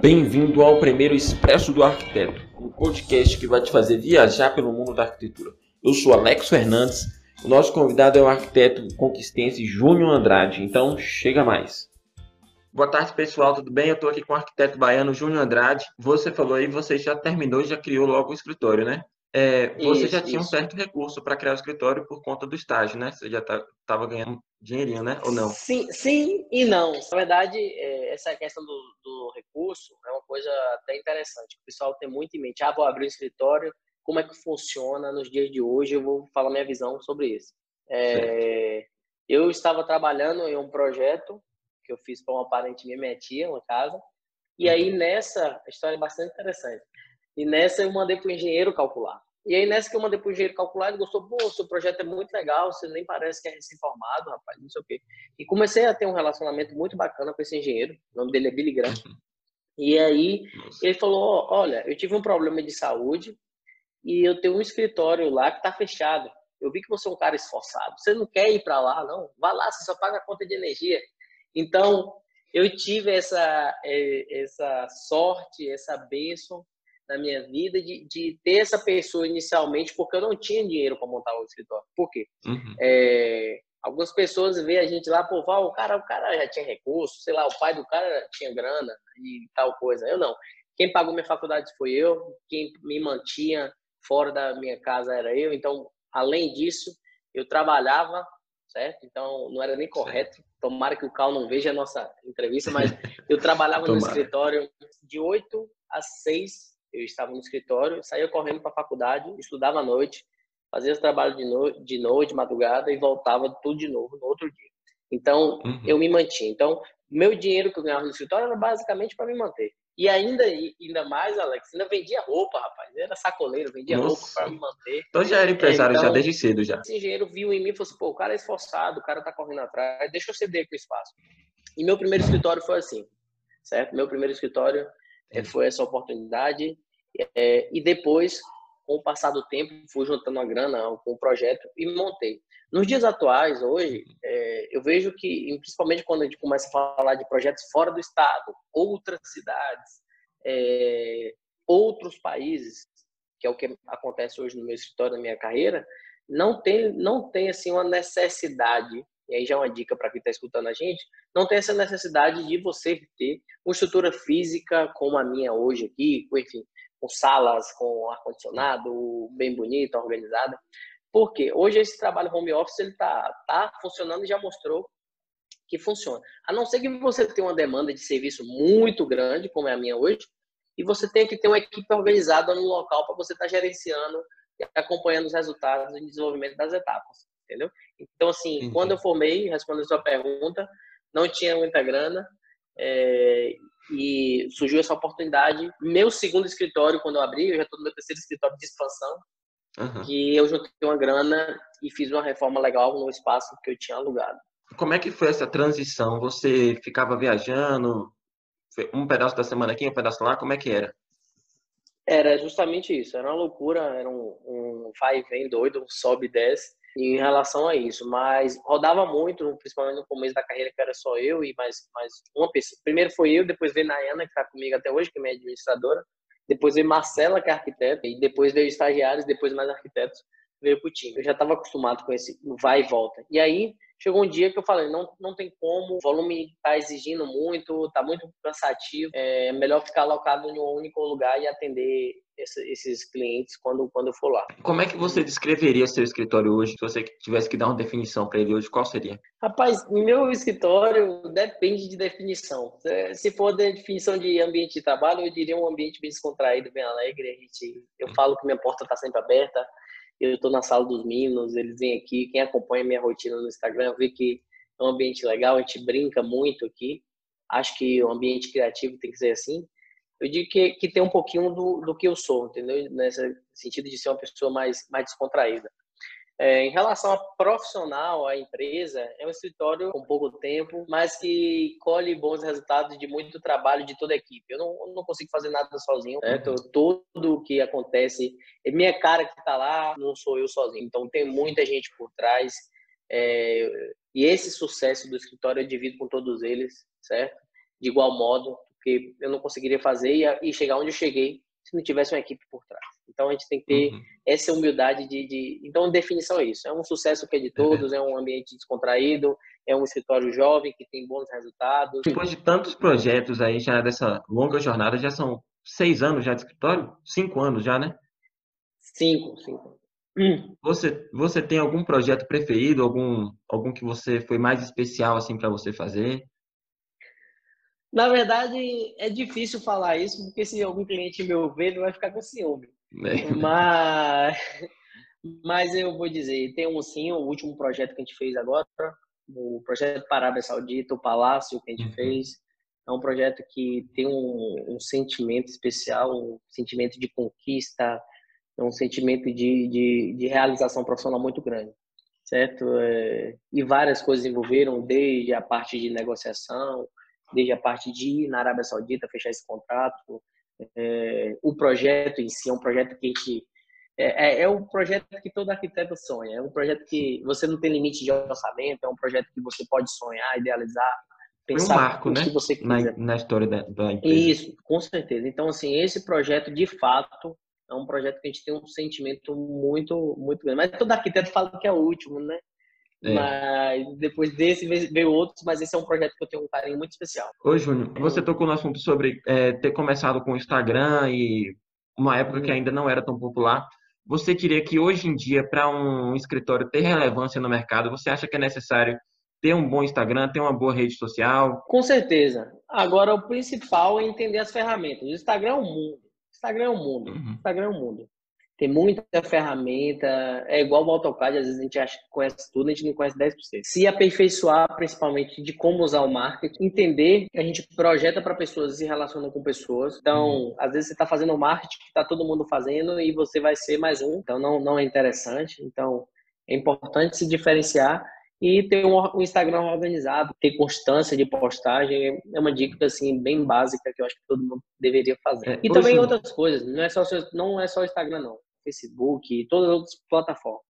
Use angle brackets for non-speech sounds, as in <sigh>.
Bem-vindo ao primeiro Expresso do Arquiteto, um podcast que vai te fazer viajar pelo mundo da arquitetura. Eu sou Alex Fernandes, o nosso convidado é o arquiteto conquistense Júnior Andrade, então chega mais. Boa tarde, pessoal, tudo bem? Eu estou aqui com o arquiteto baiano Júnior Andrade. Você falou aí, você já terminou, já criou logo o escritório, né? É, você isso, já tinha isso. um certo recurso para criar o escritório por conta do estágio, né? Você já estava ganhando dinheirinho, né? Ou não? Sim, sim e não. Na verdade, é, essa questão do, do, recurso é uma coisa até interessante. O pessoal tem muito em mente. Ah, vou abrir um escritório. Como é que funciona nos dias de hoje? Eu vou falar minha visão sobre isso. É, eu estava trabalhando em um projeto que eu fiz para uma parente minha, minha tia, uma casa. E aí uhum. nessa, a história é bastante interessante. E nessa eu mandei para o engenheiro calcular. E aí nessa que eu mandei para o engenheiro calcular, ele gostou, pô, seu projeto é muito legal, você nem parece que é recém-formado, rapaz, não sei o quê. E comecei a ter um relacionamento muito bacana com esse engenheiro, o nome dele é Billy Grant. Uhum. E aí Nossa. ele falou, olha, eu tive um problema de saúde e eu tenho um escritório lá que está fechado. Eu vi que você é um cara esforçado. Você não quer ir para lá, não? Vá lá, você só paga a conta de energia. Então, eu tive essa, eh, essa sorte, essa bênção na minha vida de, de ter essa pessoa inicialmente, porque eu não tinha dinheiro para montar o escritório. Por quê? Uhum. É, algumas pessoas veem a gente lá, pô, o cara, o cara já tinha recurso, sei lá, o pai do cara tinha grana e tal coisa. Eu não. Quem pagou minha faculdade foi eu, quem me mantinha fora da minha casa era eu. Então, além disso, eu trabalhava, certo? Então, não era nem correto. Tomara que o Cal não veja a nossa entrevista, mas <laughs> eu trabalhava no escritório de 8 às 6 eu estava no escritório, saía correndo para a faculdade, estudava à noite, fazia os trabalhos de, no, de noite, de madrugada e voltava tudo de novo no outro dia. Então, uhum. eu me mantinha. Então, meu dinheiro que eu ganhava no escritório era basicamente para me manter. E ainda, ainda mais, Alex, ainda vendia roupa, rapaz. Era sacoleiro, vendia Nossa. roupa para me manter. Então já era empresário, então, já desde cedo já. Esse engenheiro viu em mim e falou assim, pô, o cara é esforçado, o cara tá correndo atrás, deixa eu ceder aqui o espaço. E meu primeiro escritório foi assim, certo? Meu primeiro escritório é, foi essa oportunidade. É, e depois, com o passar do tempo, fui juntando a grana com o projeto e montei. Nos dias atuais, hoje, é, eu vejo que, principalmente quando a gente começa a falar de projetos fora do estado, outras cidades, é, outros países, que é o que acontece hoje no meu escritório, na minha carreira, não tem, não tem assim uma necessidade e aí já é uma dica para quem está escutando a gente, não tem essa necessidade de você ter uma estrutura física como a minha hoje aqui, enfim, com salas, com ar-condicionado, bem bonita, organizada. Porque hoje esse trabalho home office ele está tá funcionando e já mostrou que funciona. A não ser que você tenha uma demanda de serviço muito grande, como é a minha hoje, e você tenha que ter uma equipe organizada no local para você estar tá gerenciando e acompanhando os resultados e desenvolvimento das etapas, entendeu? Então, assim, uhum. quando eu formei, respondendo a sua pergunta, não tinha muita grana, é, e surgiu essa oportunidade. Meu segundo escritório, quando eu abri, eu já estou no meu terceiro escritório de expansão, uhum. que eu juntei uma grana e fiz uma reforma legal no espaço que eu tinha alugado. Como é que foi essa transição? Você ficava viajando um pedaço da semana aqui, um pedaço lá? Como é que era? Era justamente isso. Era uma loucura, era um, um vai e vem doido, um sobe e desce em relação a isso, mas rodava muito, principalmente no começo da carreira, que era só eu e mais, mais uma pessoa. Primeiro foi eu, depois veio Nayana, que está comigo até hoje, que é minha administradora, depois veio Marcela, que é arquiteta, e depois veio estagiários, depois mais arquitetos, veio para o time. Eu já estava acostumado com esse vai e volta. E aí, chegou um dia que eu falei, não, não tem como, o volume está exigindo muito, está muito cansativo, é melhor ficar alocado em um único lugar e atender esses clientes quando, quando eu for lá. Como é que você descreveria seu escritório hoje? Se você tivesse que dar uma definição para ele hoje, qual seria? Rapaz, meu escritório depende de definição. Se for da definição de ambiente de trabalho, eu diria um ambiente bem descontraído, bem alegre. A gente, eu falo que minha porta está sempre aberta. Eu estou na sala dos meninos, eles vêm aqui. Quem acompanha minha rotina no Instagram vê que é um ambiente legal, a gente brinca muito aqui. Acho que o ambiente criativo tem que ser assim eu digo que, que tem um pouquinho do, do que eu sou, entendeu? Nesse sentido de ser uma pessoa mais, mais descontraída. É, em relação a profissional, a empresa, é um escritório com pouco tempo, mas que colhe bons resultados de muito trabalho de toda a equipe. Eu não, eu não consigo fazer nada sozinho, né? Então, tudo o que acontece, é minha cara que está lá, não sou eu sozinho. Então, tem muita gente por trás. É, e esse sucesso do escritório eu divido com todos eles, certo? De igual modo, porque eu não conseguiria fazer e, e chegar onde eu cheguei se não tivesse uma equipe por trás. Então a gente tem que ter uhum. essa humildade de, de, Então, a definição é isso: é um sucesso que é de todos, é um ambiente descontraído, é um escritório jovem que tem bons resultados. Depois de tantos projetos aí, já dessa longa jornada, já são seis anos já de escritório? Cinco anos já, né? Cinco, cinco. Você, você tem algum projeto preferido, algum, algum que você foi mais especial assim para você fazer? Na verdade, é difícil falar isso, porque se algum cliente me ouvir, ele vai ficar com ciúme. É. Mas, mas eu vou dizer, tem um sim, o último projeto que a gente fez agora, o projeto para a Arábia Saudita, o Palácio que a gente uhum. fez, é um projeto que tem um, um, sentimento especial, um sentimento de conquista, um sentimento de, de, de realização profissional muito grande, certo? É, e várias coisas envolveram, desde a parte de negociação, desde a parte de ir na Arábia Saudita fechar esse contrato. É, o projeto em si é um projeto que a gente é, é, é um projeto que todo arquiteto sonha. É um projeto que você não tem limite de orçamento. É um projeto que você pode sonhar, idealizar, pensar Foi um marco, né? que você quiser. Na, na história da, da empresa. Isso, com certeza. Então, assim, esse projeto, de fato, é um projeto que a gente tem um sentimento muito, muito grande. Mas todo arquiteto fala que é o último, né? É. Mas depois desse veio outros, mas esse é um projeto que eu tenho um carinho muito especial. Ô, Júnior, você tocou no assunto sobre é, ter começado com o Instagram e uma época que ainda não era tão popular. Você diria que hoje em dia, para um escritório ter relevância no mercado, você acha que é necessário ter um bom Instagram, ter uma boa rede social? Com certeza. Agora, o principal é entender as ferramentas. O Instagram é um mundo. Instagram é um mundo. Uhum. Instagram é um mundo. Tem muita ferramenta, é igual o AutoCAD, às vezes a gente acha que conhece tudo, a gente não conhece 10%. Se aperfeiçoar, principalmente, de como usar o marketing, entender que a gente projeta para pessoas e se relaciona com pessoas. Então, uhum. às vezes você está fazendo o marketing que está todo mundo fazendo e você vai ser mais um, então não, não é interessante. Então, é importante se diferenciar e ter um, Instagram organizado, ter constância de postagem é uma dica assim bem básica que eu acho que todo mundo deveria fazer. É, e também outras coisas, não é só não é só o Instagram não. Facebook, todas as outras plataformas.